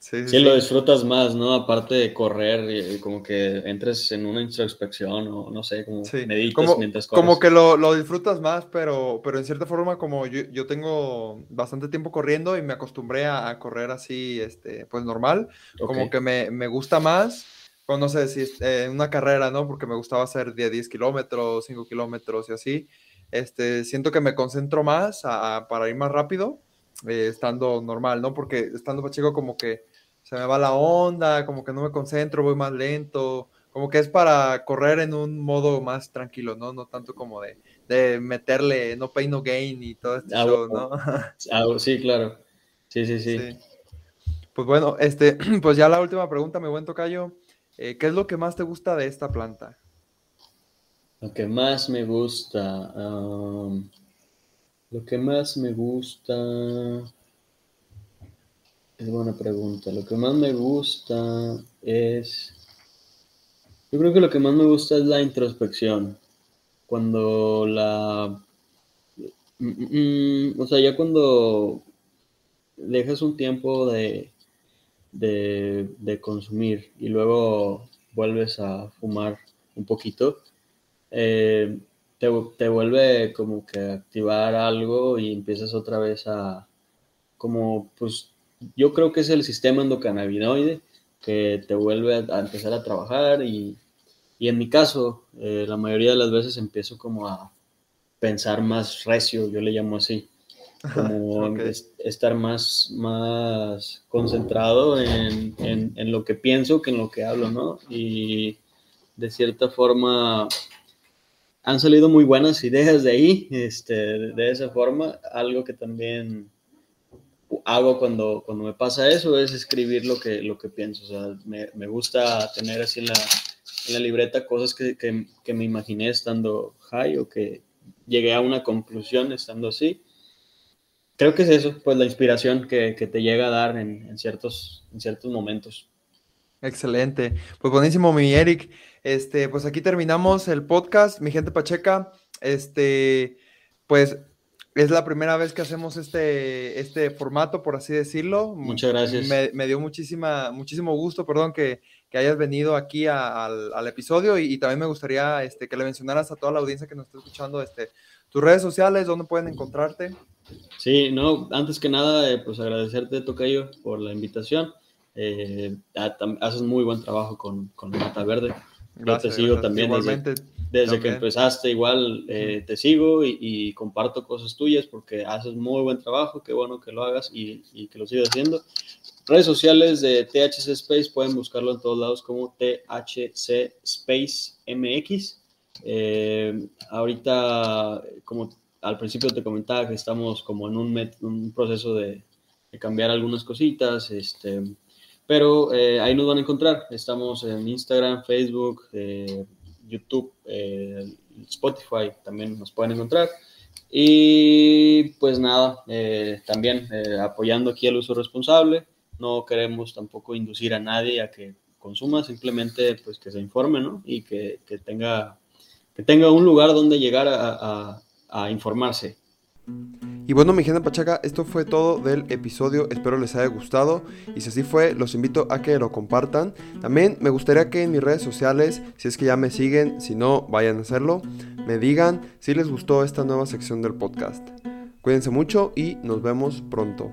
Sí, sí, lo disfrutas más, ¿no? Aparte de correr, y, como que entres en una introspección o no sé, como meditas como, mientras corres. Como que lo, lo, disfrutas más, pero, pero en cierta forma, como yo, yo tengo bastante tiempo corriendo y me acostumbré a, a correr así, este, pues normal, como que me, me gusta más pues, no sé si en una carrera, ¿no? Porque me gustaba hacer 10, 10 kilómetros, 5 kilómetros y así. Este, siento que me concentro más para ir más rápido, eh, estando normal, ¿no? Porque estando pacheco como que se me va la onda, como que no me concentro, voy más lento, como que es para correr en un modo más tranquilo, ¿no? No tanto como de, de meterle no pain, no gain y todo esto, ah, ¿no? Ah, sí, claro. Sí, sí, sí, sí. Pues bueno, este, pues ya la última pregunta, mi buen tocayo. Eh, ¿Qué es lo que más te gusta de esta planta? Lo que más me gusta. Um, lo que más me gusta. Es buena pregunta. Lo que más me gusta es. Yo creo que lo que más me gusta es la introspección. Cuando la. Mm, mm, mm, o sea, ya cuando dejas un tiempo de de, consumir y luego vuelves a fumar un poquito, eh, te, te, vuelve como que activar algo y empiezas otra vez a, como, pues, yo creo que es el sistema endocannabinoide que te vuelve a, empezar a trabajar y, y en mi caso, eh, la mayoría de las veces empiezo como a pensar más recio, yo le llamo así como estar más, más concentrado en, en, lo que pienso que en lo que hablo, ¿no? Y de cierta forma han salido muy buenas ideas de ahí, este, de esa forma. Algo que también hago cuando, cuando me pasa eso es escribir lo que, lo que pienso. O sea, me, me gusta tener así en la, en la libreta cosas que, que, que me imaginé estando high o que llegué a una conclusión estando así creo que es eso, pues la inspiración que, te llega a dar en, ciertos, en ciertos momentos. Excelente. Pues buenísimo, mi Eric. Este, pues aquí terminamos el podcast, mi gente Pacheca. Este, pues es la primera vez que hacemos este, este formato, por así decirlo. Muchas gracias. Me, dio muchísima, muchísimo gusto, perdón, que, hayas venido aquí al, episodio y, también me gustaría este, que le mencionaras a toda la audiencia que nos está escuchando este, tus redes sociales, dónde pueden encontrarte. Sí, no, antes que nada, eh, pues agradecerte, Tocayo, por la invitación. Eh, haces muy buen trabajo con, con Mata Verde. Yo te sigo también desde, que empezaste, igual eh, te sigo y, comparto cosas tuyas porque haces muy buen trabajo, qué bueno que lo hagas y, y, que lo sigas haciendo. Redes sociales de THC Space pueden buscarlo en todos lados como THC Space MX. ahorita, como al principio te comentaba que estamos como en un, un proceso de, cambiar algunas cositas, este, pero eh, ahí nos van a encontrar. Estamos en Instagram, Facebook, eh, YouTube, eh, Spotify, también nos pueden encontrar. Y pues nada, también apoyando aquí el uso responsable. No queremos tampoco inducir a nadie a que consuma, simplemente pues que se informe, ¿no? Y que, tenga, que tenga un lugar donde llegar a a informarse. Y bueno, mi gente Pachaca, esto fue todo del episodio. Espero les haya gustado. Y si así fue, los invito a que lo compartan. También me gustaría que en mis redes sociales, si es que ya me siguen, si no, vayan a hacerlo, me digan si les gustó esta nueva sección del podcast. Cuídense mucho y nos vemos pronto.